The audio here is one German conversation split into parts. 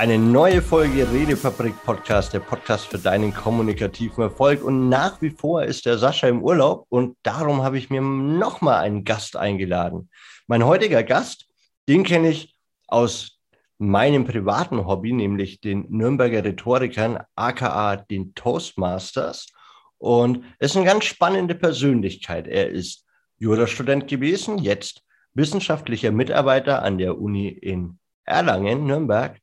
Eine neue Folge Redefabrik Podcast, der Podcast für deinen kommunikativen Erfolg. Und nach wie vor ist der Sascha im Urlaub und darum habe ich mir nochmal einen Gast eingeladen. Mein heutiger Gast, den kenne ich aus meinem privaten Hobby, nämlich den Nürnberger Rhetorikern, aka den Toastmasters. Und ist eine ganz spannende Persönlichkeit. Er ist Jurastudent gewesen, jetzt wissenschaftlicher Mitarbeiter an der Uni in Erlangen, Nürnberg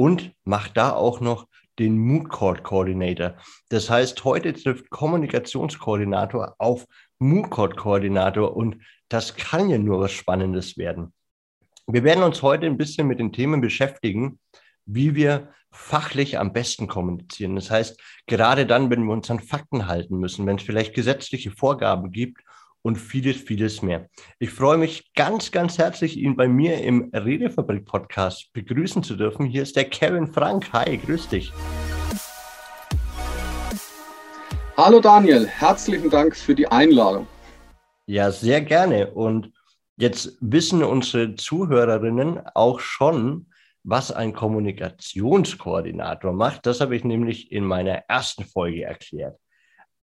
und macht da auch noch den Mood Court Coordinator. Das heißt, heute trifft Kommunikationskoordinator auf Mood Court Koordinator und das kann ja nur was Spannendes werden. Wir werden uns heute ein bisschen mit den Themen beschäftigen, wie wir fachlich am besten kommunizieren. Das heißt, gerade dann, wenn wir uns an Fakten halten müssen, wenn es vielleicht gesetzliche Vorgaben gibt und vieles, vieles mehr. Ich freue mich ganz, ganz herzlich, ihn bei mir im Redefabrik-Podcast begrüßen zu dürfen. Hier ist der Kevin Frank. Hi, grüß dich. Hallo Daniel, herzlichen Dank für die Einladung. Ja, sehr gerne. Und jetzt wissen unsere Zuhörerinnen auch schon, was ein Kommunikationskoordinator macht. Das habe ich nämlich in meiner ersten Folge erklärt.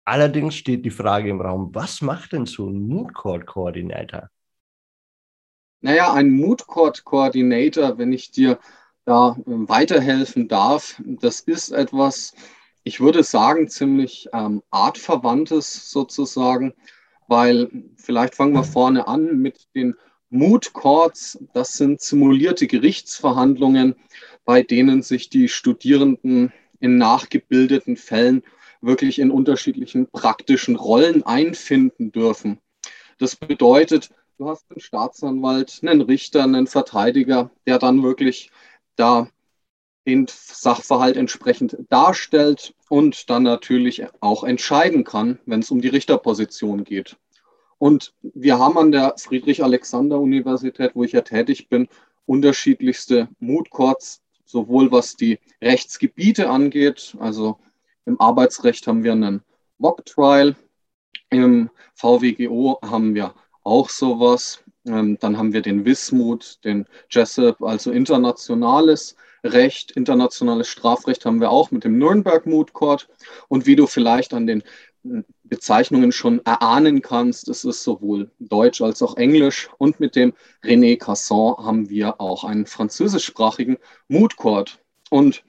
Allerdings steht die Frage im Raum, was macht denn so ein Mood Court Coordinator? Naja, ein Mood Court Coordinator, wenn ich dir da äh, weiterhelfen darf, das ist etwas, ich würde sagen, ziemlich ähm, artverwandtes sozusagen, weil vielleicht fangen wir vorne an mit den Mood Courts. Das sind simulierte Gerichtsverhandlungen, bei denen sich die Studierenden in nachgebildeten Fällen wirklich in unterschiedlichen praktischen Rollen einfinden dürfen. Das bedeutet, du hast einen Staatsanwalt, einen Richter, einen Verteidiger, der dann wirklich da den Sachverhalt entsprechend darstellt und dann natürlich auch entscheiden kann, wenn es um die Richterposition geht. Und wir haben an der Friedrich-Alexander-Universität, wo ich ja tätig bin, unterschiedlichste Mood sowohl was die Rechtsgebiete angeht, also im Arbeitsrecht haben wir einen Mock Trial. Im VWGO haben wir auch sowas. Ähm, dann haben wir den Wismut, den Jessup, also internationales Recht, internationales Strafrecht haben wir auch mit dem Nürnberg Moot Court. Und wie du vielleicht an den hm, Bezeichnungen schon erahnen kannst, es ist sowohl Deutsch als auch Englisch. Und mit dem René Casson haben wir auch einen französischsprachigen Moot Court. Und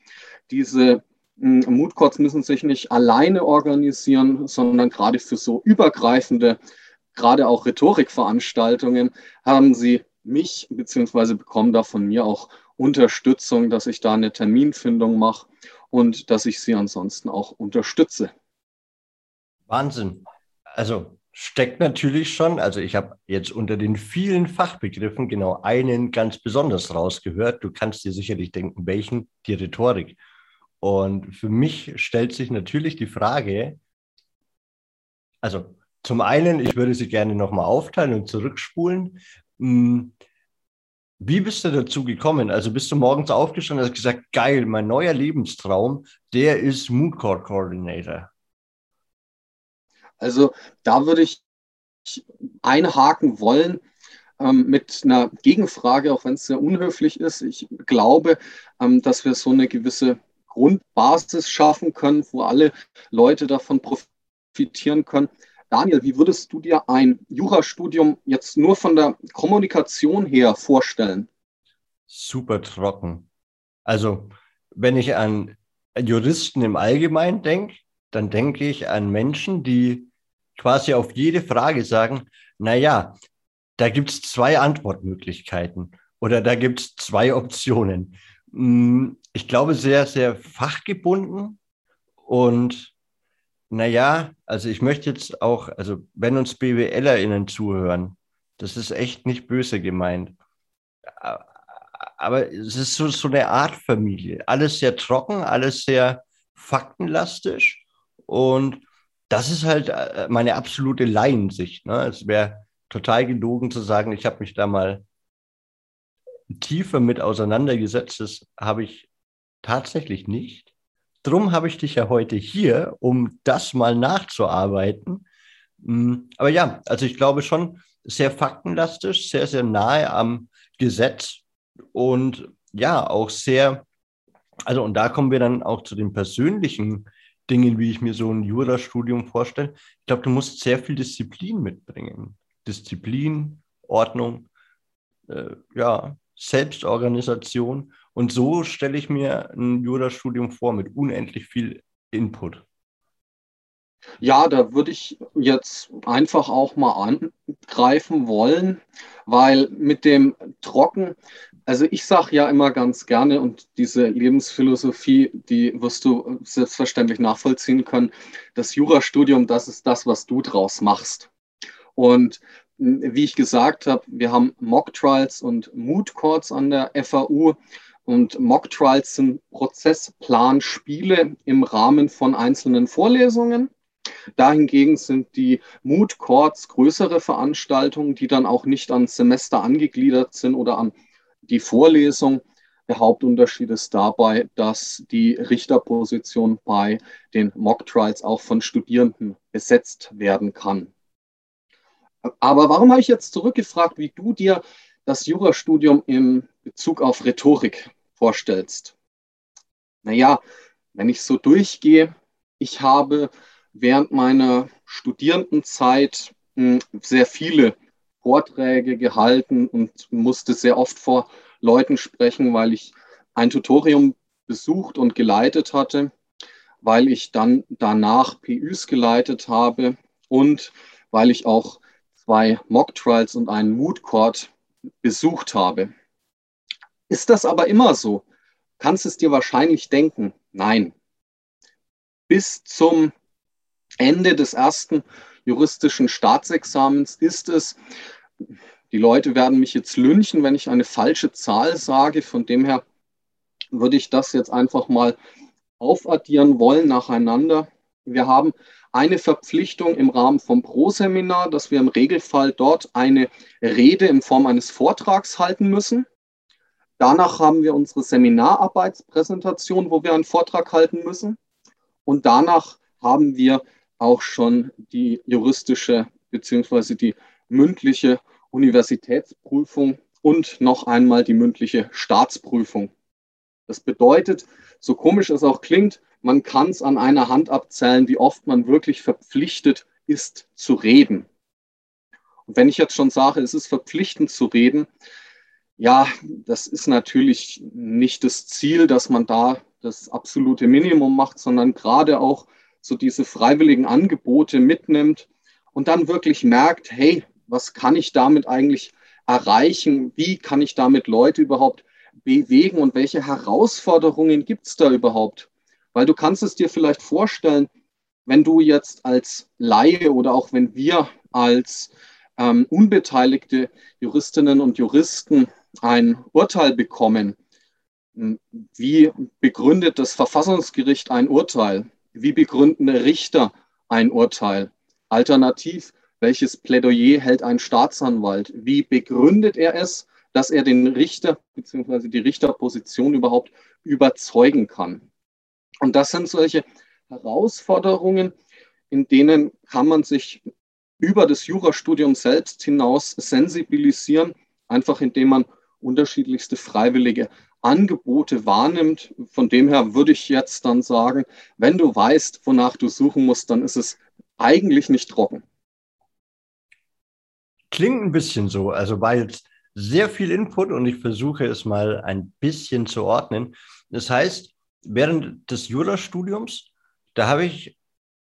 diese Mood Courts müssen sich nicht alleine organisieren, sondern gerade für so übergreifende, gerade auch Rhetorikveranstaltungen haben sie mich beziehungsweise bekommen da von mir auch Unterstützung, dass ich da eine Terminfindung mache und dass ich sie ansonsten auch unterstütze. Wahnsinn. Also steckt natürlich schon, also ich habe jetzt unter den vielen Fachbegriffen genau einen ganz besonders rausgehört. Du kannst dir sicherlich denken, welchen? Die Rhetorik. Und für mich stellt sich natürlich die Frage, also zum einen, ich würde sie gerne nochmal aufteilen und zurückspulen. Hm, wie bist du dazu gekommen? Also bist du morgens aufgestanden und hast gesagt, geil, mein neuer Lebenstraum, der ist Mood Court Coordinator. Also da würde ich einhaken wollen ähm, mit einer Gegenfrage, auch wenn es sehr unhöflich ist. Ich glaube, ähm, dass wir so eine gewisse Grundbasis schaffen können, wo alle Leute davon profitieren können. Daniel, wie würdest du dir ein Jurastudium jetzt nur von der Kommunikation her vorstellen? Super trocken. Also, wenn ich an Juristen im Allgemeinen denke, dann denke ich an Menschen, die quasi auf jede Frage sagen, naja, da gibt es zwei Antwortmöglichkeiten oder da gibt es zwei Optionen. Mm, ich glaube, sehr, sehr fachgebunden und naja, also ich möchte jetzt auch, also wenn uns BWLerInnen zuhören, das ist echt nicht böse gemeint. Aber es ist so, so eine Art Familie. Alles sehr trocken, alles sehr faktenlastig. Und das ist halt äh, meine absolute Laiensicht. Ne? Es wäre total gelogen zu sagen, ich habe mich da mal tiefer mit auseinandergesetzt. Das habe ich tatsächlich nicht. Drum habe ich dich ja heute hier, um das mal nachzuarbeiten. Mm, aber ja, also ich glaube schon sehr faktenlastig, sehr, sehr nahe am Gesetz und ja, auch sehr Also, und da kommen wir dann auch zu den persönlichen Dingen, wie ich mir so ein Jurastudium vorstelle. Ich glaube, du musst sehr viel Disziplin mitbringen. Disziplin, Ordnung, äh, ja, Selbstorganisation. Und so stelle ich mir ein Jurastudium vor mit unendlich viel Input. Ja, da würde ich jetzt einfach auch mal angreifen wollen, weil mit dem Trocken, also ich sage ja immer ganz gerne und diese Lebensphilosophie, die wirst du selbstverständlich nachvollziehen können, das Jurastudium, das ist das, was du draus machst. Und wie ich gesagt habe, wir haben Mock Trials und Mood Courts an der FAU. Und Mock Trials sind Prozessplanspiele im Rahmen von einzelnen Vorlesungen. Dahingegen sind die Mood Courts größere Veranstaltungen, die dann auch nicht an Semester angegliedert sind oder an die Vorlesung. Der Hauptunterschied ist dabei, dass die Richterposition bei den Mock Trials auch von Studierenden besetzt werden kann. Aber warum habe ich jetzt zurückgefragt, wie du dir das Jurastudium im Bezug auf Rhetorik vorstellst? Naja, wenn ich so durchgehe, ich habe während meiner Studierendenzeit hm, sehr viele Vorträge gehalten und musste sehr oft vor Leuten sprechen, weil ich ein Tutorium besucht und geleitet hatte, weil ich dann danach PÜs geleitet habe und weil ich auch zwei Mock Trials und einen Mood Court besucht habe. Ist das aber immer so? Kannst es dir wahrscheinlich denken? Nein. Bis zum Ende des ersten juristischen Staatsexamens ist es, die Leute werden mich jetzt lynchen, wenn ich eine falsche Zahl sage. Von dem her würde ich das jetzt einfach mal aufaddieren wollen nacheinander. Wir haben eine Verpflichtung im Rahmen vom Pro-Seminar, dass wir im Regelfall dort eine Rede in Form eines Vortrags halten müssen. Danach haben wir unsere Seminararbeitspräsentation, wo wir einen Vortrag halten müssen. Und danach haben wir auch schon die juristische bzw. die mündliche Universitätsprüfung und noch einmal die mündliche Staatsprüfung. Das bedeutet, so komisch es auch klingt, man kann es an einer Hand abzählen, wie oft man wirklich verpflichtet ist zu reden. Und wenn ich jetzt schon sage, es ist verpflichtend zu reden, ja, das ist natürlich nicht das Ziel, dass man da das absolute Minimum macht, sondern gerade auch so diese freiwilligen Angebote mitnimmt und dann wirklich merkt, hey, was kann ich damit eigentlich erreichen? Wie kann ich damit Leute überhaupt bewegen und welche Herausforderungen gibt es da überhaupt? Weil du kannst es dir vielleicht vorstellen, wenn du jetzt als Laie oder auch wenn wir als ähm, unbeteiligte Juristinnen und Juristen ein Urteil bekommen, hm, wie begründet das Verfassungsgericht ein Urteil? Wie begründen Richter ein Urteil? Alternativ, welches Plädoyer hält ein Staatsanwalt? Wie begründet er es, dass er den Richter bzw. die Richterposition überhaupt überzeugen kann? Und das sind solche Herausforderungen, in denen kann man sich über das Jurastudium selbst hinaus sensibilisieren, einfach indem man unterschiedlichste freiwillige Angebote wahrnimmt. Von dem her würde ich jetzt dann sagen, wenn du weißt, wonach du suchen musst, dann ist es eigentlich nicht trocken. Klingt ein bisschen so, also war jetzt sehr viel Input und ich versuche es mal ein bisschen zu ordnen. Das heißt, während des Jurastudiums, da habe ich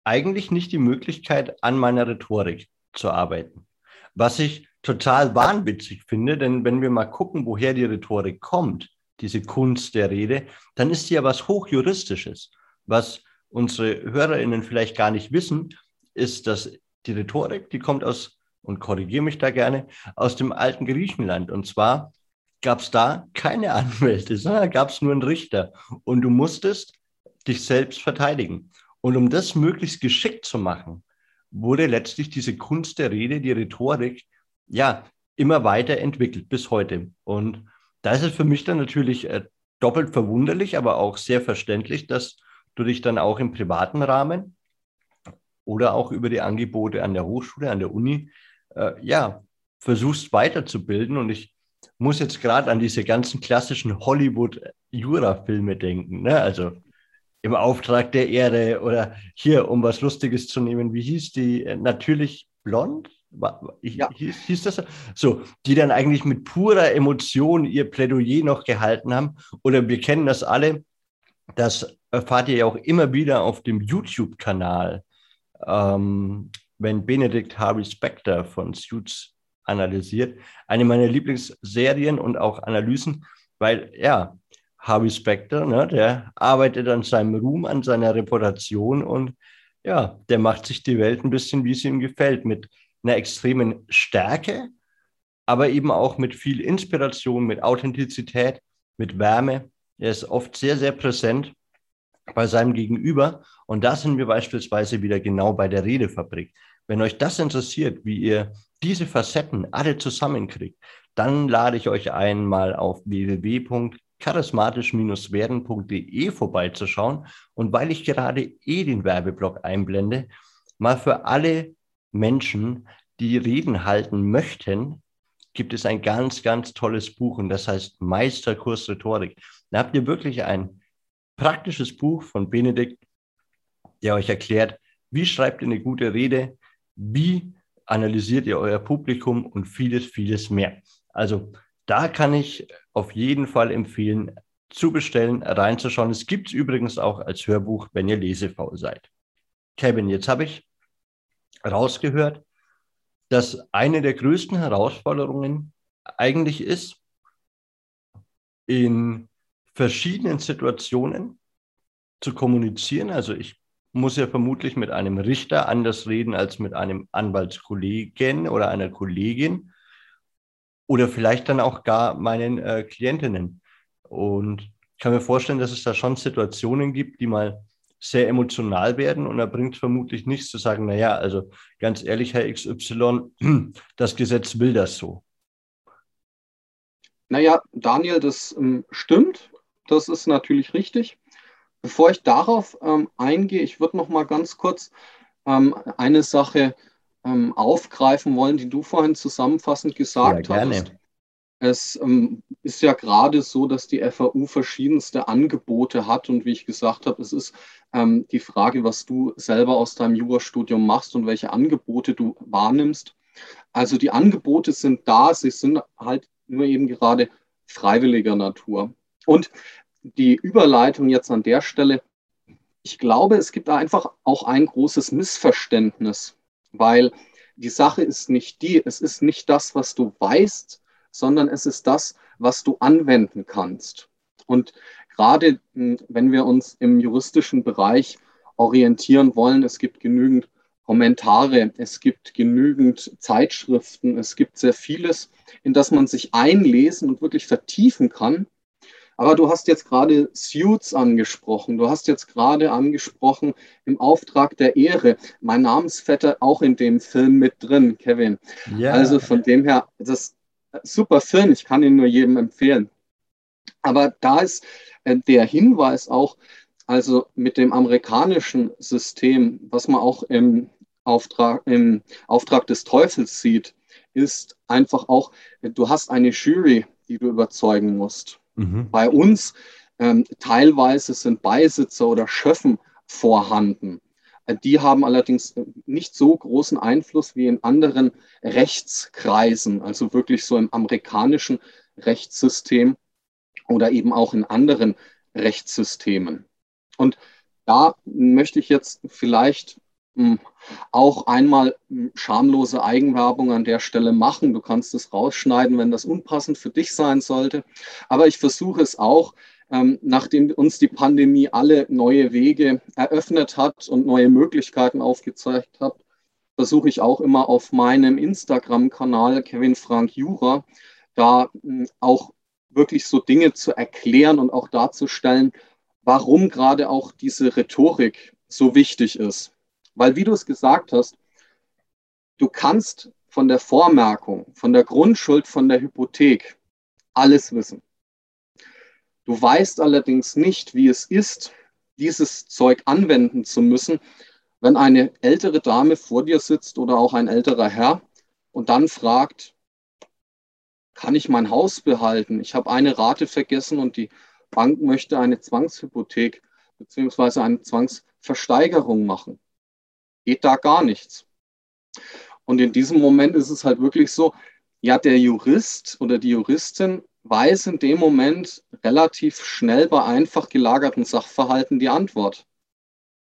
eigentlich nicht die Möglichkeit, an meiner Rhetorik zu arbeiten. Was ich total wahnwitzig finde, denn wenn wir mal gucken, woher die Rhetorik kommt, diese Kunst der Rede, dann ist sie ja was Hochjuristisches. Was unsere HörerInnen vielleicht gar nicht wissen, ist, dass die Rhetorik, die kommt aus, und korrigiere mich da gerne, aus dem alten Griechenland. Und zwar gab es da keine Anwälte, sondern gab es nur einen Richter. Und du musstest dich selbst verteidigen. Und um das möglichst geschickt zu machen, wurde letztlich diese Kunst der Rede, die Rhetorik, ja, immer weiter entwickelt bis heute. Und da ist es für mich dann natürlich äh, doppelt verwunderlich, aber auch sehr verständlich, dass du dich dann auch im privaten Rahmen oder auch über die Angebote an der Hochschule, an der Uni, äh, ja, versuchst weiterzubilden. Und ich muss jetzt gerade an diese ganzen klassischen Hollywood Jura-Filme denken. Ne? Also im Auftrag der Erde oder hier, um was Lustiges zu nehmen, wie hieß die? Äh, natürlich blond? Ich, ja. hieß, hieß das so? Die dann eigentlich mit purer Emotion ihr Plädoyer noch gehalten haben. Oder wir kennen das alle, das erfahrt ihr ja auch immer wieder auf dem YouTube-Kanal, ähm, wenn Benedict Harvey Specter von Suits analysiert. Eine meiner Lieblingsserien und auch Analysen, weil ja, Harvey Specter, ne, der arbeitet an seinem Ruhm, an seiner Reputation und ja, der macht sich die Welt ein bisschen, wie es ihm gefällt, mit einer extremen Stärke, aber eben auch mit viel Inspiration, mit Authentizität, mit Wärme. Er ist oft sehr, sehr präsent bei seinem Gegenüber. Und da sind wir beispielsweise wieder genau bei der Redefabrik. Wenn euch das interessiert, wie ihr diese Facetten alle zusammenkriegt, dann lade ich euch ein, mal auf www.charismatisch-werden.de vorbeizuschauen. Und weil ich gerade eh den Werbeblock einblende, mal für alle Menschen, die Reden halten möchten, gibt es ein ganz, ganz tolles Buch und das heißt Meisterkurs Rhetorik. Da habt ihr wirklich ein praktisches Buch von Benedikt, der euch erklärt, wie schreibt ihr eine gute Rede, wie analysiert ihr euer Publikum und vieles, vieles mehr. Also da kann ich auf jeden Fall empfehlen, zu bestellen, reinzuschauen. Es gibt es übrigens auch als Hörbuch, wenn ihr lesefaul seid. Kevin, jetzt habe ich rausgehört, dass eine der größten Herausforderungen eigentlich ist, in verschiedenen Situationen zu kommunizieren. Also ich muss ja vermutlich mit einem Richter anders reden als mit einem Anwaltskollegen oder einer Kollegin oder vielleicht dann auch gar meinen äh, Klientinnen. Und ich kann mir vorstellen, dass es da schon Situationen gibt, die mal sehr emotional werden und da bringt es vermutlich nichts zu sagen, naja, also ganz ehrlich, Herr XY, das Gesetz will das so. Naja, Daniel, das ähm, stimmt. Das ist natürlich richtig. Bevor ich darauf ähm, eingehe, ich würde noch mal ganz kurz ähm, eine Sache ähm, aufgreifen wollen, die du vorhin zusammenfassend gesagt ja, gerne. hast. Es ähm, ist ja gerade so, dass die FAU verschiedenste Angebote hat und wie ich gesagt habe, es ist ähm, die Frage, was du selber aus deinem Jurastudium machst und welche Angebote du wahrnimmst. Also die Angebote sind da, sie sind halt nur eben gerade freiwilliger Natur. Und die Überleitung jetzt an der Stelle, ich glaube, es gibt da einfach auch ein großes Missverständnis, weil die Sache ist nicht die, es ist nicht das, was du weißt, sondern es ist das, was du anwenden kannst. Und gerade hm, wenn wir uns im juristischen Bereich orientieren wollen, es gibt genügend Kommentare, es gibt genügend Zeitschriften, es gibt sehr vieles, in das man sich einlesen und wirklich vertiefen kann. Aber du hast jetzt gerade Suits angesprochen. Du hast jetzt gerade angesprochen im Auftrag der Ehre. Mein Namensvetter auch in dem Film mit drin, Kevin. Ja. Also von dem her, das ist ein super Film. Ich kann ihn nur jedem empfehlen. Aber da ist äh, der Hinweis auch, also mit dem amerikanischen System, was man auch im Auftrag, im Auftrag des Teufels sieht, ist einfach auch, du hast eine Jury, die du überzeugen musst. Mhm. Bei uns ähm, teilweise sind Beisitzer oder Schöffen vorhanden. Äh, die haben allerdings nicht so großen Einfluss wie in anderen Rechtskreisen, also wirklich so im amerikanischen Rechtssystem oder eben auch in anderen Rechtssystemen. Und da möchte ich jetzt vielleicht auch einmal hm, schamlose Eigenwerbung an der Stelle machen. Du kannst es rausschneiden, wenn das unpassend für dich sein sollte. Aber ich versuche es auch, ähm, nachdem uns die Pandemie alle neue Wege eröffnet hat und neue Möglichkeiten aufgezeigt hat, versuche ich auch immer auf meinem Instagram-Kanal Kevin Frank Jura da auch wirklich so Dinge zu erklären und auch darzustellen, warum gerade auch diese Rhetorik so wichtig ist. Weil, wie du es gesagt hast, du kannst von der Vormerkung, von der Grundschuld, von der Hypothek alles wissen. Du weißt allerdings nicht, wie es ist, dieses Zeug anwenden zu müssen, wenn eine ältere Dame vor dir sitzt oder auch ein älterer Herr und dann fragt, kann ich mein Haus behalten? Ich habe eine Rate vergessen und die Bank möchte eine Zwangshypothek beziehungsweise eine Zwangsversteigerung machen. Geht da gar nichts. Und in diesem Moment ist es halt wirklich so, ja, der Jurist oder die Juristin weiß in dem Moment relativ schnell bei einfach gelagerten Sachverhalten die Antwort.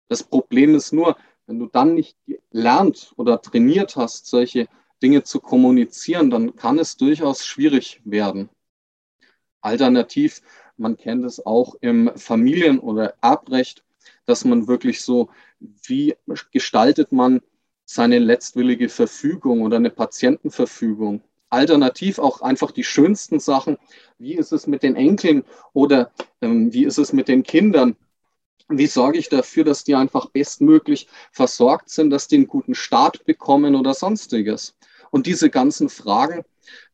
Das Problem ist nur, wenn du dann nicht lernt oder trainiert hast, solche Dinge zu kommunizieren, dann kann es durchaus schwierig werden. Alternativ, man kennt es auch im Familien- oder Erbrecht, dass man wirklich so, wie gestaltet man seine letztwillige Verfügung oder eine Patientenverfügung? Alternativ auch einfach die schönsten Sachen. Wie ist es mit den Enkeln oder ähm, wie ist es mit den Kindern? Wie sorge ich dafür, dass die einfach bestmöglich versorgt sind, dass die einen guten Start bekommen oder sonstiges? Und diese ganzen Fragen,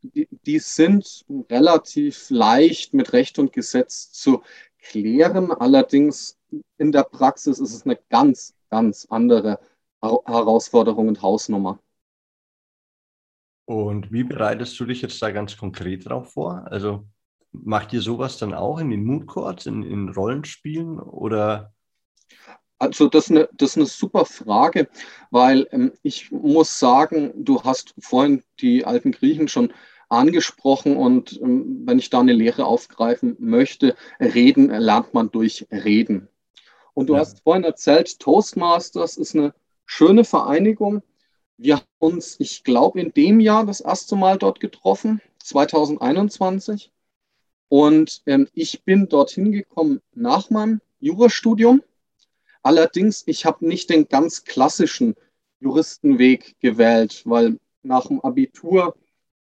die, die sind relativ leicht mit Recht und Gesetz zu klären. Allerdings in der Praxis ist es eine ganz, ganz andere Herausforderung und Hausnummer. Und wie bereitest du dich jetzt da ganz konkret drauf vor? Also macht ihr sowas dann auch in den Mood Courts, in, in Rollenspielen oder? Also das ist, eine, das ist eine super Frage, weil ähm, ich muss sagen, du hast vorhin die alten Griechen schon angesprochen und ähm, wenn ich da eine Lehre aufgreifen möchte, reden lernt man durch Reden. Und du ja. hast vorhin erzählt, Toastmasters ist eine schöne Vereinigung, wir haben uns, ich glaube, in dem Jahr das erste Mal dort getroffen, 2021. Und ähm, ich bin dorthin gekommen nach meinem Jurastudium. Allerdings, ich habe nicht den ganz klassischen Juristenweg gewählt, weil nach dem Abitur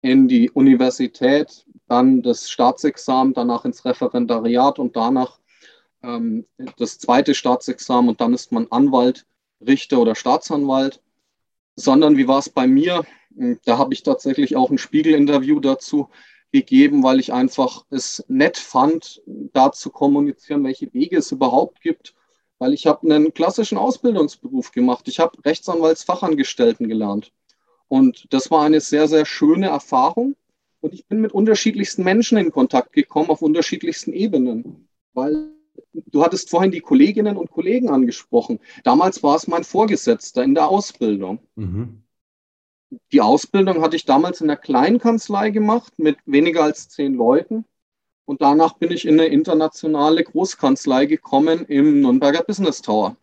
in die Universität, dann das Staatsexamen, danach ins Referendariat und danach ähm, das zweite Staatsexamen und dann ist man Anwalt, Richter oder Staatsanwalt sondern wie war es bei mir? Hm, da habe ich tatsächlich auch ein Spiegel-Interview dazu gegeben, weil ich einfach es nett fand, da zu kommunizieren, welche Wege es überhaupt gibt. Weil ich habe einen klassischen Ausbildungsberuf gemacht. Ich habe Rechtsanwaltsfachangestellten gelernt. Und das war eine sehr, sehr schöne Erfahrung. Und ich bin mit unterschiedlichsten Menschen in Kontakt gekommen, auf unterschiedlichsten Ebenen. Weil du hattest vorhin die Kolleginnen und Kollegen angesprochen. Damals war es mein Vorgesetzter in der Ausbildung. Mhm. Die Ausbildung hatte ich damals in einer kleinen Kanzlei gemacht mit weniger als zehn Leuten. Und danach bin ich in eine internationale Großkanzlei gekommen im Nürnberger Business Tower.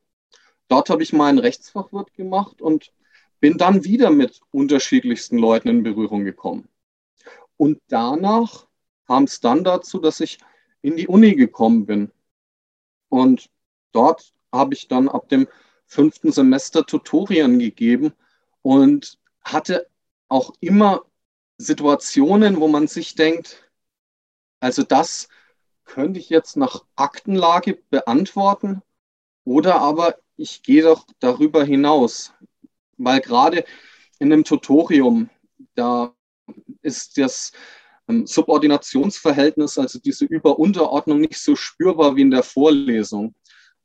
Dort habe ich meinen Rechtsfachwirt gemacht und bin dann wieder mit unterschiedlichsten Leuten in Berührung gekommen. Und danach kam es dann dazu, dass ich in die Uni gekommen bin. Und dort habe ich dann ab dem fünften Semester Tutorien gegeben und hatte auch immer Situationen, wo man sich denkt, also das könnte ich jetzt nach Aktenlage beantworten oder aber ich gehe doch darüber hinaus, weil gerade in einem Tutorium, da ist das ähm, Subordinationsverhältnis, also diese Über-Unterordnung nicht so spürbar wie in der Vorlesung.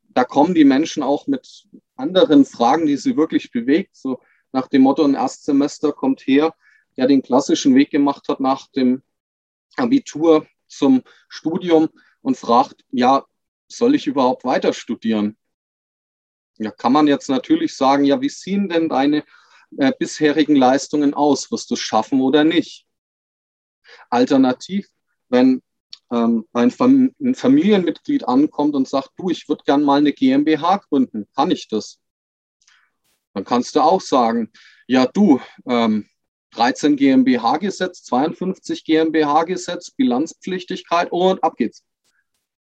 Da kommen die Menschen auch mit anderen Fragen, die sie wirklich bewegt, so nach dem Motto, ein Erstsemester kommt her, der den klassischen Weg gemacht hat nach dem Abitur zum Studium und fragt, ja, soll ich überhaupt weiter studieren? Ja, kann man jetzt natürlich sagen, ja, wie sehen denn deine äh, bisherigen Leistungen aus? Wirst du es schaffen oder nicht? Alternativ, wenn ähm, ein, Fam ein, Familienmitglied ankommt und sagt, du, ich würde gern mal eine GmbH gründen, kann ich das? Dann kannst du auch sagen, ja du, ähm, 13 GmbH-Gesetz, 52 GmbH-Gesetz, Bilanzpflichtigkeit und ab geht's.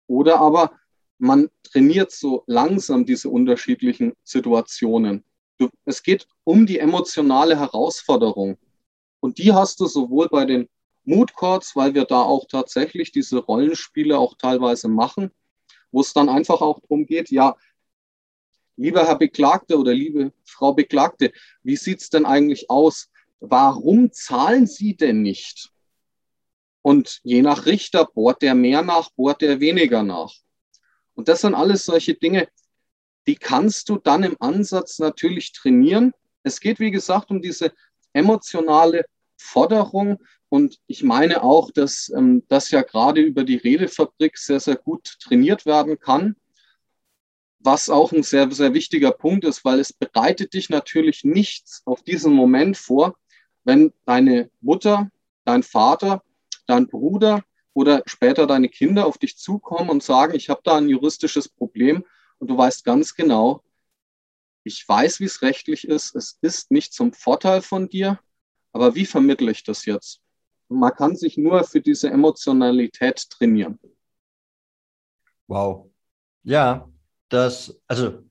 Oder aber man trainiert so langsam diese unterschiedlichen Situationen. Du, es geht um die emotionale Herausforderung. Und die hast du sowohl bei den Mood Courts, weil wir da auch tatsächlich diese Rollenspiele auch teilweise machen, wo es dann einfach auch darum geht, ja, lieber Herr Beklagte oder liebe Frau Beklagte, wie sieht es denn eigentlich aus? Warum zahlen Sie denn nicht? Und je nach Richter bohrt der mehr nach, bohrt der weniger nach. Und das sind alles solche Dinge, die kannst du dann im Ansatz natürlich trainieren. Es geht, wie gesagt, um diese emotionale Forderung, Und ich meine auch, dass ähm, das ja gerade über die Redefabrik sehr, sehr gut trainiert werden kann. Was auch ein sehr, sehr wichtiger Punkt ist, weil es bereitet dich natürlich nichts auf diesen Moment vor, wenn deine Mutter, dein Vater, dein Bruder oder später deine Kinder auf dich zukommen und sagen, ich habe da ein juristisches Problem und du weißt ganz genau, ich weiß, wie es rechtlich ist, es ist nicht zum Vorteil von dir, aber wie vermittle ich das jetzt? Man kann sich nur für diese Emotionalität trainieren. Wow. Ja, das, also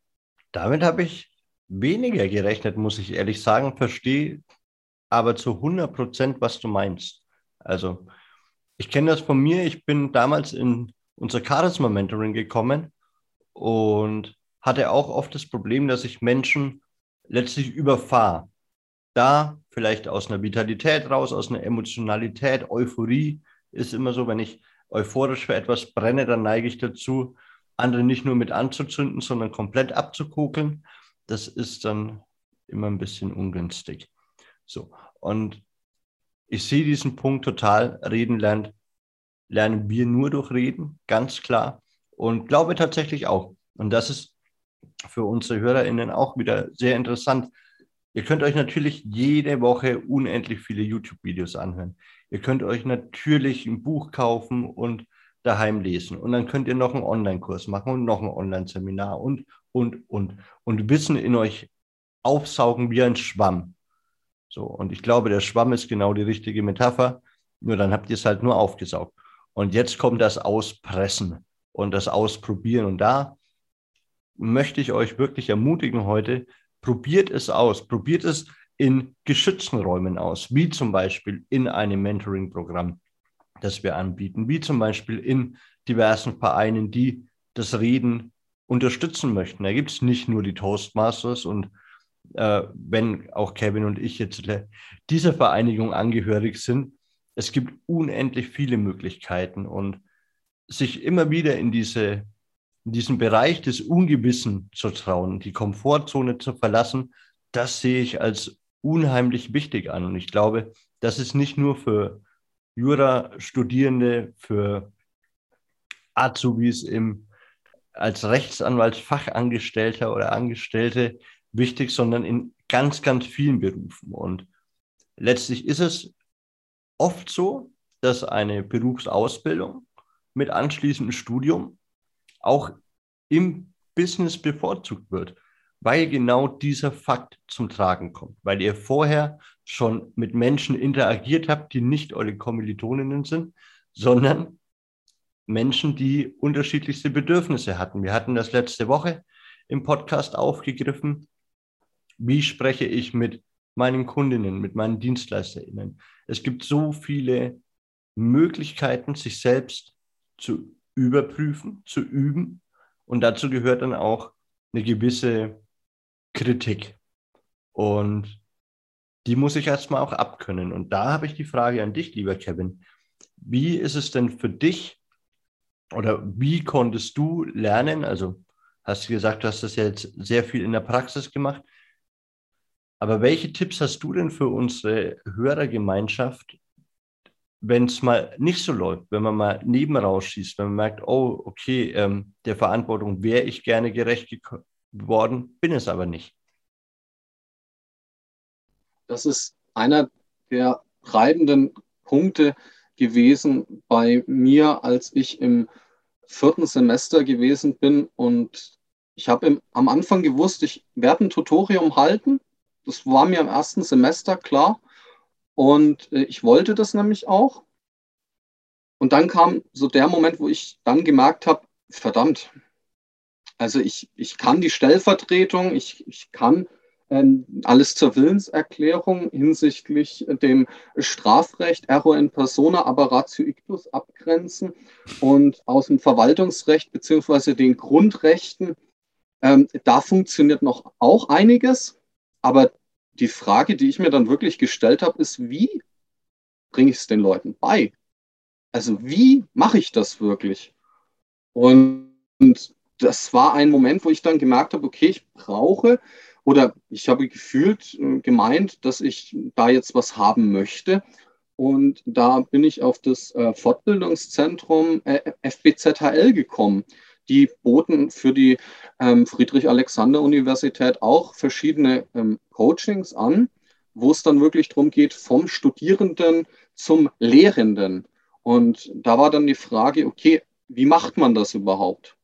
damit habe ich weniger gerechnet, muss ich ehrlich sagen. Verstehe aber zu 100 Prozent, was du meinst. Also, ich kenne das von mir. Ich bin damals in unser Charisma Mentoring gekommen und hatte auch oft das Problem, dass ich Menschen letztlich überfahre. Da vielleicht aus einer Vitalität raus, aus einer Emotionalität, Euphorie ist immer so, wenn ich euphorisch für etwas brenne, dann neige ich dazu, andere nicht nur mit anzuzünden, sondern komplett abzukugeln. Das ist dann immer ein bisschen ungünstig. So. Und ich sehe diesen Punkt total. Reden lernt, lernen wir nur durch Reden, ganz klar. Und glaube tatsächlich auch. Und das ist für unsere HörerInnen auch wieder sehr interessant. Ihr könnt euch natürlich jede Woche unendlich viele YouTube-Videos anhören. Ihr könnt euch natürlich ein Buch kaufen und daheim lesen. Und dann könnt ihr noch einen Online-Kurs machen und noch ein Online-Seminar und, und, und. Und Wissen in euch aufsaugen wie ein Schwamm. So, und ich glaube, der Schwamm ist genau die richtige Metapher. Nur dann habt ihr es halt nur aufgesaugt. Und jetzt kommt das Auspressen und das Ausprobieren. Und da möchte ich euch wirklich ermutigen heute, probiert es aus. Probiert es in geschützten Räumen aus, wie zum Beispiel in einem Mentoring-Programm, das wir anbieten, wie zum Beispiel in diversen Vereinen, die das Reden unterstützen möchten. Da gibt es nicht nur die Toastmasters und äh, wenn auch Kevin und ich jetzt dieser Vereinigung angehörig sind, es gibt unendlich viele Möglichkeiten und sich immer wieder in, diese, in diesen Bereich des Ungewissen zu trauen, die Komfortzone zu verlassen, das sehe ich als unheimlich wichtig an. Und ich glaube, das ist nicht nur für Jura-Studierende, für Azubis im, als Rechtsanwaltsfachangestellter oder Angestellte wichtig, sondern in ganz, ganz vielen Berufen. Und letztlich ist es oft so, dass eine Berufsausbildung mit anschließendem Studium auch im Business bevorzugt wird, weil genau dieser Fakt zum Tragen kommt, weil ihr vorher schon mit Menschen interagiert habt, die nicht eure Kommilitoninnen sind, sondern Menschen, die unterschiedlichste Bedürfnisse hatten. Wir hatten das letzte Woche im Podcast aufgegriffen, wie spreche ich mit meinen Kundinnen, mit meinen DienstleisterInnen? Es gibt so viele Möglichkeiten, sich selbst zu überprüfen, zu üben. Und dazu gehört dann auch eine gewisse Kritik. Und die muss ich erstmal auch abkönnen. Und da habe ich die Frage an dich, lieber Kevin. Wie ist es denn für dich oder wie konntest du lernen? Also hast du gesagt, du hast das jetzt sehr viel in der Praxis gemacht. Aber welche Tipps hast du denn für unsere Hörergemeinschaft, wenn es mal nicht so läuft, wenn man mal neben rausschießt, wenn man merkt, oh, okay, ähm, der Verantwortung wäre ich gerne gerecht geworden, bin es aber nicht? Das ist einer der treibenden Punkte gewesen bei mir, als ich im vierten Semester gewesen bin und ich habe am Anfang gewusst, ich werde ein Tutorium halten das war mir im ersten Semester klar. Und äh, ich wollte das nämlich auch. Und dann kam so der Moment, wo ich dann gemerkt habe, verdammt, also ich, ich kann die Stellvertretung, ich, ich kann ähm, alles zur Willenserklärung hinsichtlich dem Strafrecht, Error in persona, aber ratio ictus abgrenzen und aus dem Verwaltungsrecht beziehungsweise den Grundrechten, ähm, da funktioniert noch auch einiges. Aber die Frage, die ich mir dann wirklich gestellt habe, ist, wie bringe ich es den Leuten bei? Also wie mache ich das wirklich? Und, und das war ein Moment, wo ich dann gemerkt habe, okay, ich brauche oder ich habe gefühlt äh, gemeint, dass ich da jetzt was haben möchte. Und da bin ich auf das äh, Fortbildungszentrum äh, FBZHL gekommen. Die boten für die ähm, Friedrich-Alexander-Universität auch verschiedene ähm, Coachings an, wo es dann wirklich darum geht, vom Studierenden zum Lehrenden. Und da war dann die Frage, okay, wie macht man das überhaupt?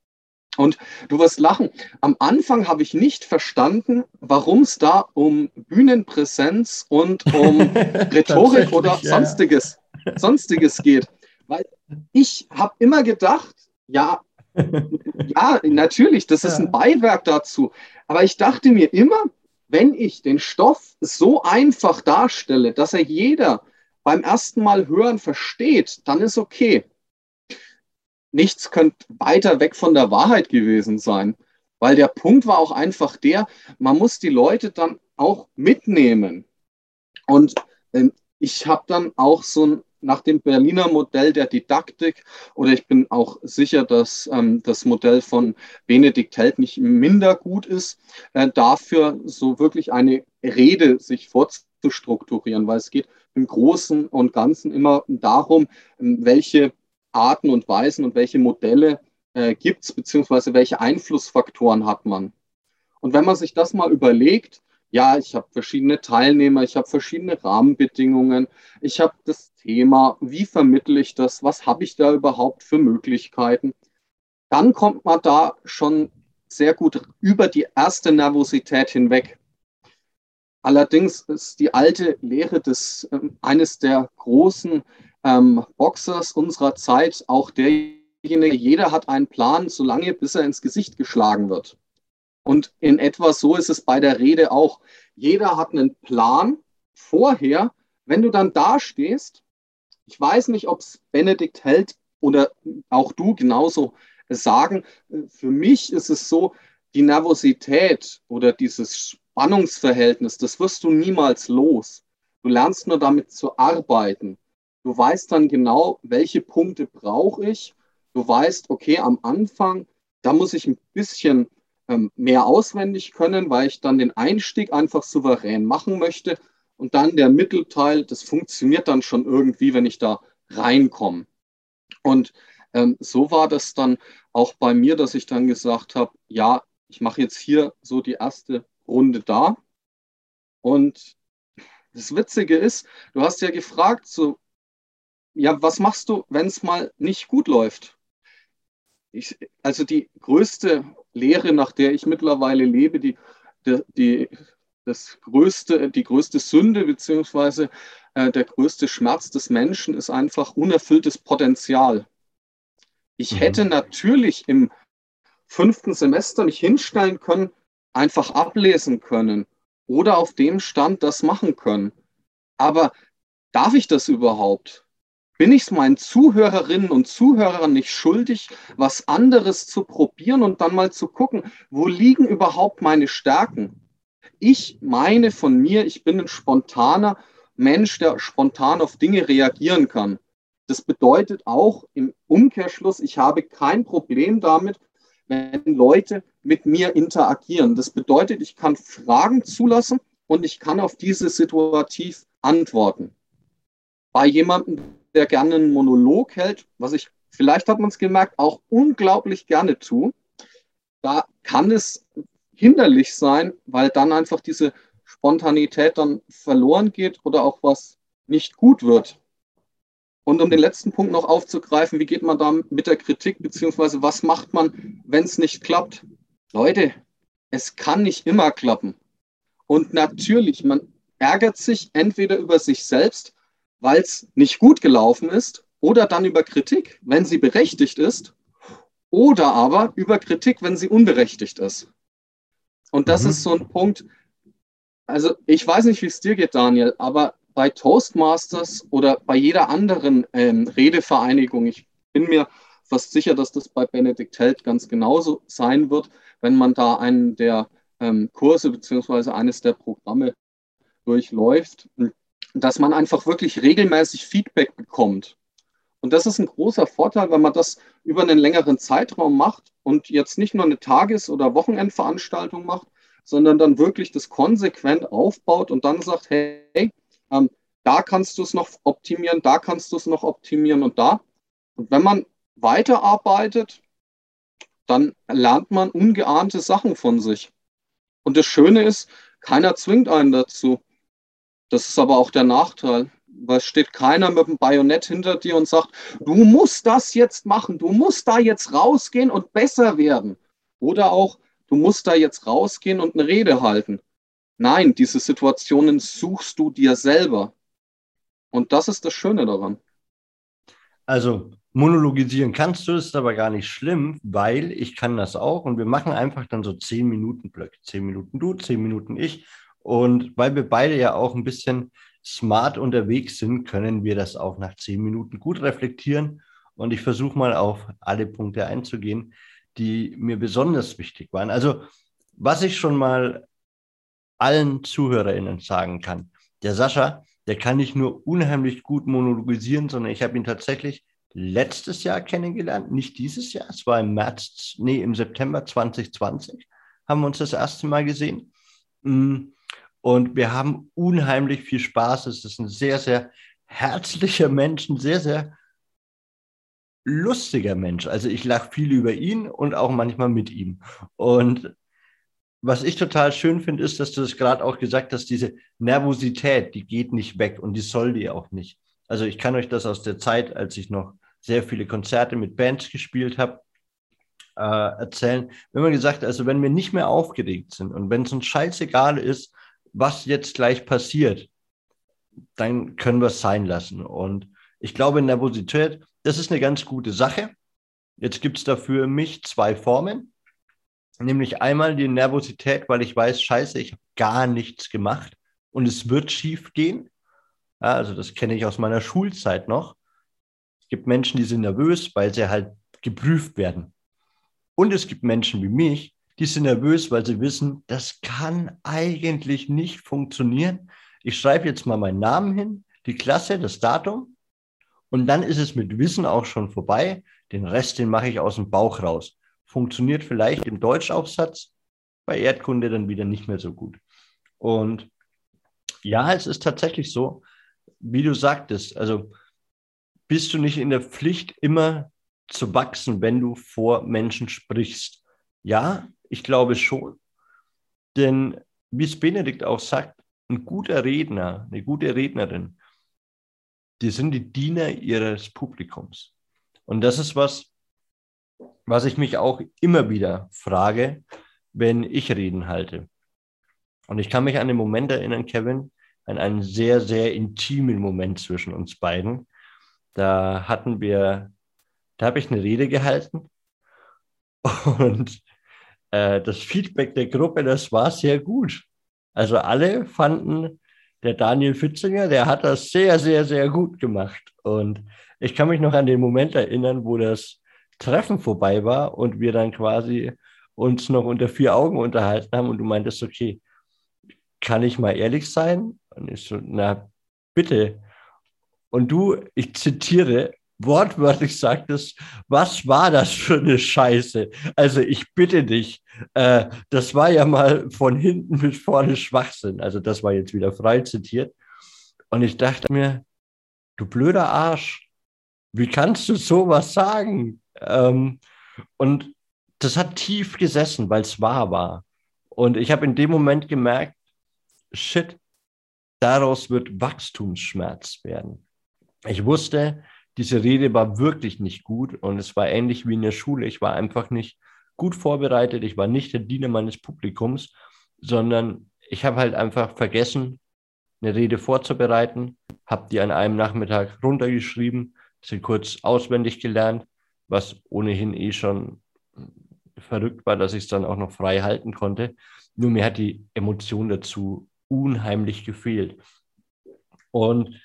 Und du wirst lachen. Am Anfang habe ich nicht verstanden, warum es da um Bühnenpräsenz und um Rhetorik oder ja. sonstiges, sonstiges geht. Weil ich habe immer gedacht, ja, ja, natürlich, das ist ein Beiwerk dazu. Aber ich dachte mir immer, wenn ich den Stoff so einfach darstelle, dass er jeder beim ersten Mal hören versteht, dann ist okay nichts könnte weiter weg von der Wahrheit gewesen sein. Weil der Punkt war auch einfach der, man muss die Leute dann auch mitnehmen. Und ähm, ich habe dann auch so ein, nach dem Berliner Modell der Didaktik, oder ich bin auch sicher, dass ähm, das Modell von Benedikt Held nicht minder gut ist, äh, dafür so wirklich eine Rede sich vorzustrukturieren, weil es geht im Großen und Ganzen immer darum, ähm, welche Arten und Weisen und welche Modelle äh, gibt es, beziehungsweise welche Einflussfaktoren hat man. Und wenn man sich das mal überlegt, ja, ich habe verschiedene Teilnehmer, ich habe verschiedene Rahmenbedingungen, ich habe das Thema, wie vermittle ich das, was habe ich da überhaupt für Möglichkeiten, dann kommt man da schon sehr gut über die erste Nervosität hinweg. Allerdings ist die alte Lehre des, äh, eines der großen ähm, Boxers unserer Zeit auch derjenige, jeder hat einen Plan, solange bis er ins Gesicht geschlagen wird. Und in etwa so ist es bei der Rede auch. Jeder hat einen Plan vorher. Wenn du dann dastehst, ich weiß nicht, ob es Benedikt hält oder auch du genauso sagen, für mich ist es so, die Nervosität oder dieses Spannungsverhältnis, das wirst du niemals los. Du lernst nur damit zu arbeiten. Du weißt dann genau, welche Punkte brauche ich. Du weißt, okay, am Anfang, da muss ich ein bisschen mehr auswendig können, weil ich dann den Einstieg einfach souverän machen möchte. Und dann der Mittelteil, das funktioniert dann schon irgendwie, wenn ich da reinkomme. Und ähm, so war das dann auch bei mir, dass ich dann gesagt habe, ja, ich mache jetzt hier so die erste Runde da. Und das Witzige ist, du hast ja gefragt, so ja, was machst du, wenn es mal nicht gut läuft? Ich, also die größte Lehre, nach der ich mittlerweile lebe, die, die, das größte, die größte Sünde beziehungsweise äh, der größte Schmerz des Menschen ist einfach unerfülltes Potenzial. Ich mhm. hätte natürlich im fünften Semester mich hinstellen können, einfach ablesen können oder auf dem Stand das machen können. Aber darf ich das überhaupt? Bin ich es meinen Zuhörerinnen und Zuhörern nicht schuldig, was anderes zu probieren und dann mal zu gucken, wo liegen überhaupt meine Stärken? Ich meine von mir, ich bin ein spontaner Mensch, der spontan auf Dinge reagieren kann. Das bedeutet auch im Umkehrschluss, ich habe kein Problem damit, wenn Leute mit mir interagieren. Das bedeutet, ich kann Fragen zulassen und ich kann auf diese situativ antworten. Bei jemandem, der gerne einen Monolog hält, was ich, vielleicht hat man es gemerkt, auch unglaublich gerne tue, da kann es hinderlich sein, weil dann einfach diese Spontanität dann verloren geht oder auch was nicht gut wird. Und um den letzten Punkt noch aufzugreifen, wie geht man da mit der Kritik, beziehungsweise was macht man, wenn es nicht klappt? Leute, es kann nicht immer klappen. Und natürlich, man ärgert sich entweder über sich selbst weil es nicht gut gelaufen ist oder dann über Kritik, wenn sie berechtigt ist oder aber über Kritik, wenn sie unberechtigt ist. Und das mhm. ist so ein Punkt, also ich weiß nicht, wie es dir geht, Daniel, aber bei Toastmasters oder bei jeder anderen ähm, Redevereinigung, ich bin mir fast sicher, dass das bei Benedikt Held ganz genauso sein wird, wenn man da einen der ähm, Kurse beziehungsweise eines der Programme durchläuft dass man einfach wirklich regelmäßig Feedback bekommt. Und das ist ein großer Vorteil, wenn man das über einen längeren Zeitraum macht und jetzt nicht nur eine Tages- oder Wochenendveranstaltung macht, sondern dann wirklich das konsequent aufbaut und dann sagt, hey, ähm, da kannst du es noch optimieren, da kannst du es noch optimieren und da. Und wenn man weiterarbeitet, dann lernt man ungeahnte Sachen von sich. Und das Schöne ist, keiner zwingt einen dazu. Das ist aber auch der Nachteil, weil es steht keiner mit dem Bajonett hinter dir und sagt, du musst das jetzt machen, du musst da jetzt rausgehen und besser werden. Oder auch, du musst da jetzt rausgehen und eine Rede halten. Nein, diese Situationen suchst du dir selber. Und das ist das Schöne daran. Also monologisieren kannst du, ist aber gar nicht schlimm, weil ich kann das auch und wir machen einfach dann so zehn Minuten Blöcke. Zehn Minuten du, zehn Minuten ich. Und weil wir beide ja auch ein bisschen smart unterwegs sind, können wir das auch nach zehn Minuten gut reflektieren. Und ich versuche mal auf alle Punkte einzugehen, die mir besonders wichtig waren. Also was ich schon mal allen ZuhörerInnen sagen kann, der Sascha, der kann nicht nur unheimlich gut monologisieren, sondern ich habe ihn tatsächlich letztes Jahr kennengelernt, nicht dieses Jahr. Es war im März, nee, im September 2020 haben wir uns das erste Mal gesehen. Mm, und wir haben unheimlich viel Spaß. Es ist ein sehr, sehr herzlicher Mensch, ein sehr, sehr lustiger Mensch. Also ich lache viel über ihn und auch manchmal mit ihm. Und was ich total schön finde, ist, dass du das gerade auch gesagt hast, diese Nervosität, die geht nicht weg und die soll die auch nicht. Also ich kann euch das aus der Zeit, als ich noch sehr viele Konzerte mit Bands gespielt habe, äh, erzählen. Wenn man gesagt, also wenn wir nicht mehr aufgeregt sind und wenn es uns scheißegal ist, was jetzt gleich passiert, dann können wir es sein lassen. Und ich glaube, Nervosität, das ist eine ganz gute Sache. Jetzt gibt es dafür mich zwei Formen. Nämlich einmal die Nervosität, weil ich weiß, scheiße, ich habe gar nichts gemacht und es wird schief gehen. Ja, also das kenne ich aus meiner Schulzeit noch gibt Menschen, die sind nervös, weil sie halt geprüft werden. Und es gibt Menschen wie mich, die sind nervös, weil sie wissen, das kann eigentlich nicht funktionieren. Ich schreibe jetzt mal meinen Namen hin, die Klasse, das Datum und dann ist es mit Wissen auch schon vorbei. Den Rest, den mache ich aus dem Bauch raus. Funktioniert vielleicht im Deutschaufsatz, bei Erdkunde dann wieder nicht mehr so gut. Und ja, es ist tatsächlich so, wie du sagtest, also bist du nicht in der Pflicht, immer zu wachsen, wenn du vor Menschen sprichst? Ja, ich glaube schon. Denn wie es Benedikt auch sagt, ein guter Redner, eine gute Rednerin, die sind die Diener ihres Publikums. Und das ist was, was ich mich auch immer wieder frage, wenn ich Reden halte. Und ich kann mich an den Moment erinnern, Kevin, an einen sehr, sehr intimen Moment zwischen uns beiden, da hatten wir, da habe ich eine Rede gehalten und das Feedback der Gruppe, das war sehr gut. Also alle fanden, der Daniel Fitzinger, der hat das sehr, sehr, sehr gut gemacht. Und ich kann mich noch an den Moment erinnern, wo das Treffen vorbei war und wir dann quasi uns noch unter vier Augen unterhalten haben und du meintest, okay, kann ich mal ehrlich sein? Und ich so, na, bitte. Und du, ich zitiere, wortwörtlich sagtest, was war das für eine Scheiße? Also ich bitte dich, äh, das war ja mal von hinten bis vorne Schwachsinn. Also das war jetzt wieder frei zitiert. Und ich dachte mir, du blöder Arsch, wie kannst du sowas sagen? Ähm, und das hat tief gesessen, weil es wahr war. Und ich habe in dem Moment gemerkt, shit, daraus wird Wachstumsschmerz werden. Ich wusste, diese Rede war wirklich nicht gut und es war ähnlich wie in der Schule. Ich war einfach nicht gut vorbereitet. Ich war nicht der Diener meines Publikums, sondern ich habe halt einfach vergessen, eine Rede vorzubereiten, habe die an einem Nachmittag runtergeschrieben, sie kurz auswendig gelernt, was ohnehin eh schon verrückt war, dass ich es dann auch noch frei halten konnte. Nur mir hat die Emotion dazu unheimlich gefehlt. Und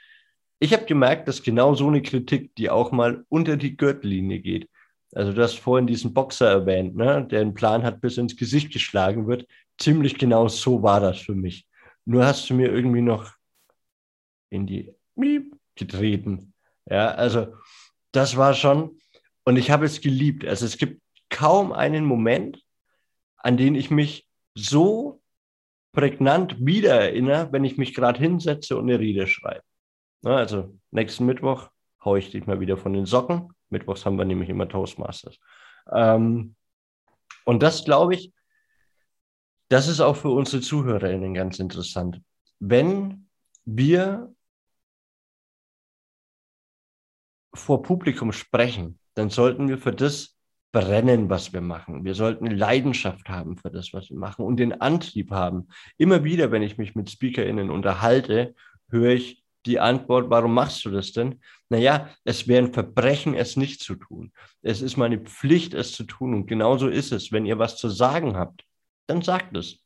ich habe gemerkt, dass genau so eine Kritik, die auch mal unter die Gürtellinie geht, also du hast vorhin diesen Boxer erwähnt, ne, der einen Plan hat, bis ins Gesicht geschlagen wird, ziemlich genau so war das für mich. Nur hast du mir irgendwie noch in die Miep getreten. Ja, also das war schon, und ich habe es geliebt. Also es gibt kaum einen Moment, an den ich mich so prägnant wiedererinnere, wenn ich mich gerade hinsetze und eine Rede schreibe. Also nächsten Mittwoch haue ich dich mal wieder von den Socken. Mittwochs haben wir nämlich immer Toastmasters. Ähm, und das glaube ich, das ist auch für unsere ZuhörerInnen ganz interessant. Wenn wir vor Publikum sprechen, dann sollten wir für das brennen, was wir machen. Wir sollten Leidenschaft haben für das, was wir machen und den Antrieb haben. Immer wieder, wenn ich mich mit SpeakerInnen unterhalte, höre ich die Antwort, warum machst du das denn? Naja, es wäre ein Verbrechen, es nicht zu tun. Es ist meine Pflicht, es zu tun. Und genauso ist es. Wenn ihr was zu sagen habt, dann sagt es.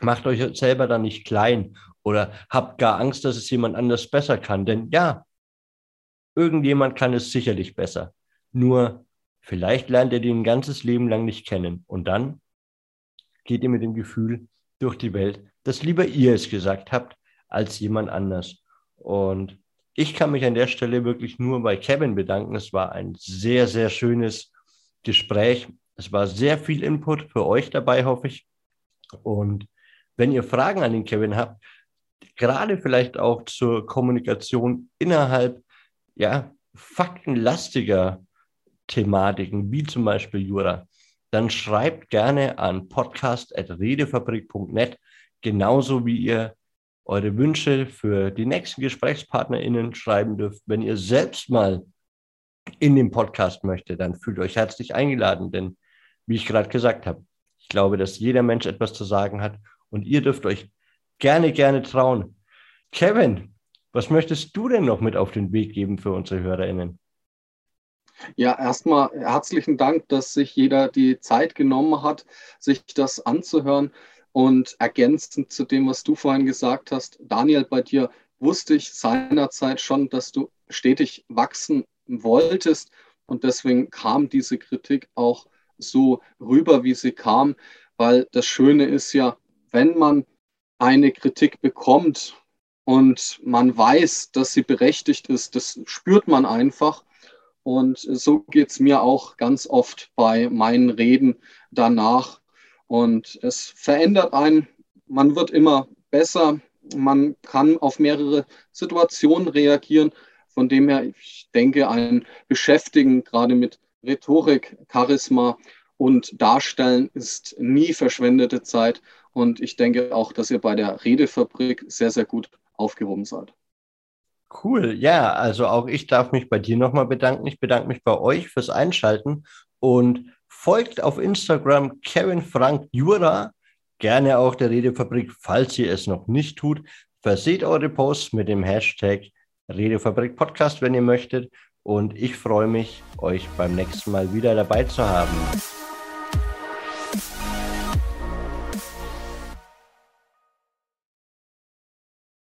Macht euch selber dann nicht klein oder habt gar Angst, dass es jemand anders besser kann. Denn ja, irgendjemand kann es sicherlich besser. Nur vielleicht lernt ihr den ein ganzes Leben lang nicht kennen. Und dann geht ihr mit dem Gefühl durch die Welt, dass lieber ihr es gesagt habt als jemand anders. Und ich kann mich an der Stelle wirklich nur bei Kevin bedanken. Es war ein sehr, sehr schönes Gespräch. Es war sehr viel Input für euch dabei, hoffe ich. Und wenn ihr Fragen an den Kevin habt, gerade vielleicht auch zur Kommunikation innerhalb ja, faktenlastiger Thematiken, wie zum Beispiel Jura, dann schreibt gerne an podcast.redefabrik.net, genauso wie ihr eure Wünsche für die nächsten GesprächspartnerInnen schreiben dürft. Wenn ihr selbst mal in den Podcast möchtet, dann fühlt euch herzlich eingeladen, denn wie ich gerade gesagt habe, ich glaube, dass jeder Mensch etwas zu sagen hat und ihr dürft euch gerne, gerne trauen. Kevin, was möchtest du denn noch mit auf den Weg geben für unsere HörerInnen? Ja, erstmal herzlichen Dank, dass sich jeder die Zeit genommen hat, sich das anzuhören. Und ergänzend zu dem, was du vorhin gesagt hast, Daniel, bei dir wusste ich seinerzeit schon, dass du stetig wachsen wolltest. Und deswegen kam diese Kritik auch so rüber, wie sie kam, weil das Schöne ist ja, wenn man eine Kritik bekommt und man weiß, dass sie berechtigt ist, das spürt man einfach. Und so geht es mir auch ganz oft bei meinen Reden danach, und es verändert einen. Man wird immer besser. Man kann auf mehrere Situationen reagieren. Von dem her, ich denke, ein Beschäftigen gerade mit Rhetorik, Charisma und Darstellen ist nie verschwendete Zeit. Und ich denke auch, dass ihr bei der Redefabrik sehr, sehr gut aufgehoben seid. Cool, ja, also auch ich darf mich bei dir nochmal bedanken. Ich bedanke mich bei euch fürs Einschalten und Folgt auf Instagram Kevin Frank Jura, gerne auch der Redefabrik, falls ihr es noch nicht tut. Verseht eure Posts mit dem Hashtag Redefabrik Podcast, wenn ihr möchtet. Und ich freue mich, euch beim nächsten Mal wieder dabei zu haben.